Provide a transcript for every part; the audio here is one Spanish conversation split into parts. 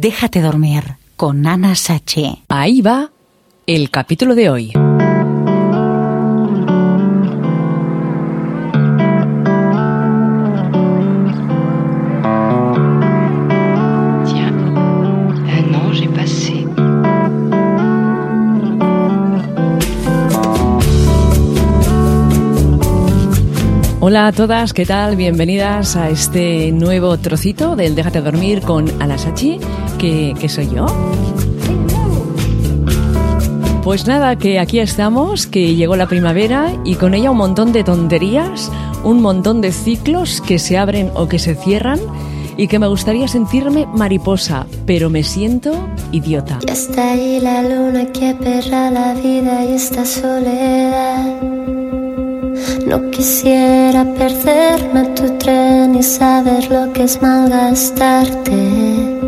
Déjate dormir con Ana Sache. Ahí va el capítulo de hoy. Hola a todas, ¿qué tal? Bienvenidas a este nuevo trocito del Déjate dormir con Anasachi, que, soy yo. Pues nada, que aquí estamos, que llegó la primavera y con ella un montón de tonterías, un montón de ciclos que se abren o que se cierran y que me gustaría sentirme mariposa, pero me siento idiota. Ya está ahí la luna que perra la vida y esta soledad. No quisiera perderme tu tren y saber lo que es malgastarte.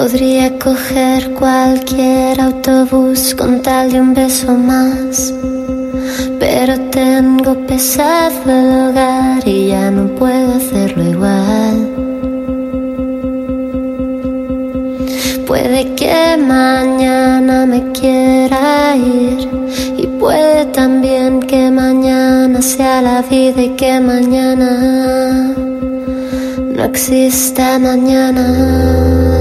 Podría coger cualquier autobús con tal de un beso más. Pero tengo pesado el hogar y ya no puedo hacerlo igual. Puede que mañana me quiera ir y puede también que mañana sea la vida y que mañana no exista mañana.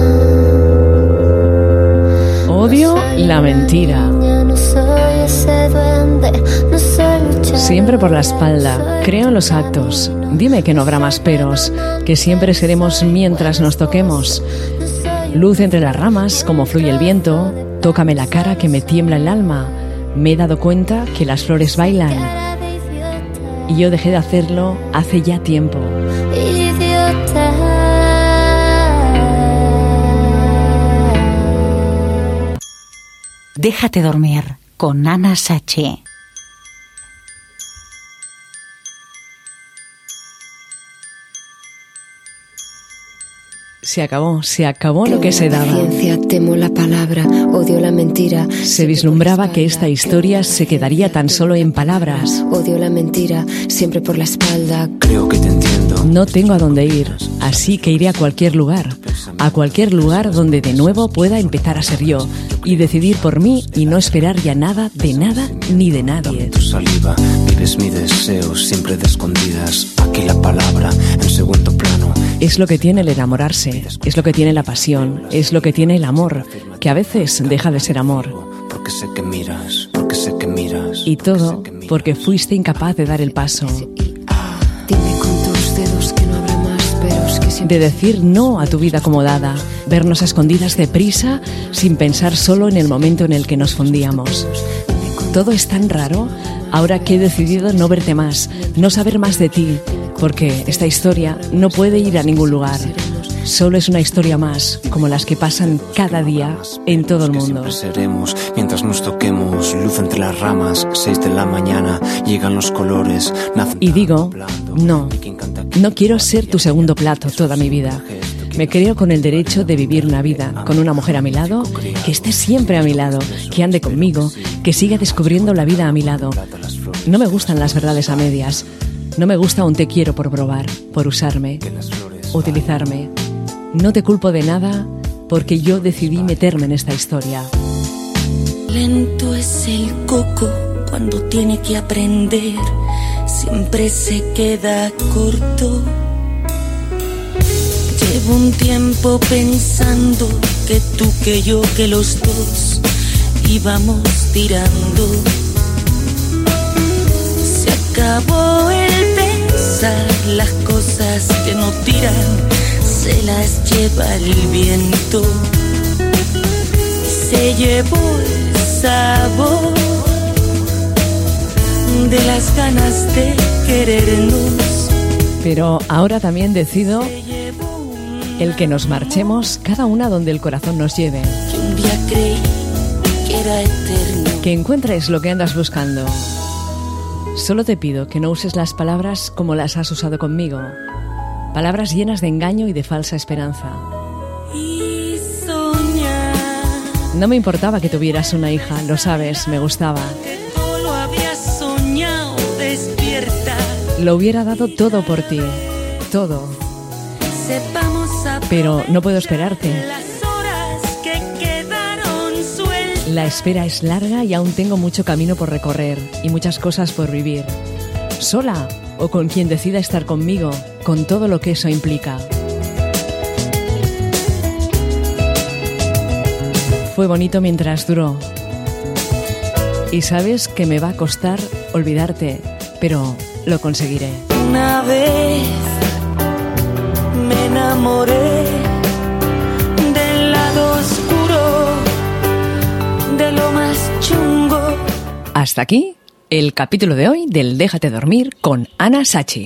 Odio la mentira. Siempre por la espalda. Creo en los actos. Dime que no habrá más peros, que siempre seremos mientras nos toquemos. Luz entre las ramas, como fluye el viento. Tócame la cara que me tiembla el alma. Me he dado cuenta que las flores bailan. Y yo dejé de hacerlo hace ya tiempo. Déjate dormir con Ana Sache. Se acabó, se acabó lo que se daba. Ciencia, temo la palabra, odio la mentira. Se vislumbraba que esta historia se quedaría tan solo en palabras. Odio la mentira, siempre por la espalda. Creo que te entiendo. No tengo a dónde ir, así que iré a cualquier lugar, a cualquier lugar donde de nuevo pueda empezar a ser yo y decidir por mí y no esperar ya nada de nada ni de nadie. Tu saliva, vives mi deseo siempre de escondidas. Aquí la palabra en segundo plano. Es lo que tiene el enamorarse, es lo que tiene la pasión, es lo que tiene el amor, que a veces deja de ser amor. Porque sé que miras, porque sé que miras. Y todo porque fuiste incapaz de dar el paso, de decir no a tu vida acomodada, vernos a escondidas deprisa sin pensar solo en el momento en el que nos fundíamos. Todo es tan raro ahora que he decidido no verte más, no saber más de ti, porque esta historia no puede ir a ningún lugar. Solo es una historia más, como las que pasan cada día en todo el mundo. siempre seremos mientras nos toquemos. Luz entre las ramas, seis de la mañana. Llegan los colores. nacen Y digo, no, no quiero ser tu segundo plato toda mi vida. Me creo con el derecho de vivir una vida con una mujer a mi lado, que esté siempre a mi lado, que ande conmigo, que siga descubriendo la vida a mi lado. No me gustan las verdades a medias. No me gusta un te quiero por probar, por usarme, utilizarme. No te culpo de nada porque yo decidí meterme en esta historia. Lento es el coco cuando tiene que aprender, siempre se queda corto. Llevo un tiempo pensando que tú, que yo, que los dos íbamos tirando. Se acabó el pensar las cosas que no tiran, se las lleva el viento se llevó el sabor de las ganas de querernos. Pero ahora también decido el que nos marchemos cada una donde el corazón nos lleve. que un día creí que era eterno. Que encuentres lo que andas buscando. Solo te pido que no uses las palabras como las has usado conmigo. Palabras llenas de engaño y de falsa esperanza. No me importaba que tuvieras una hija, lo sabes, me gustaba. lo hubiera dado todo por ti. Todo. Pero no puedo esperarte. La espera es larga y aún tengo mucho camino por recorrer y muchas cosas por vivir. Sola o con quien decida estar conmigo, con todo lo que eso implica. Fue bonito mientras duró. Y sabes que me va a costar olvidarte, pero lo conseguiré. Una vez me enamoré del lado oscuro, de lo más chungo. Hasta aquí el capítulo de hoy del Déjate dormir con Ana Sachi.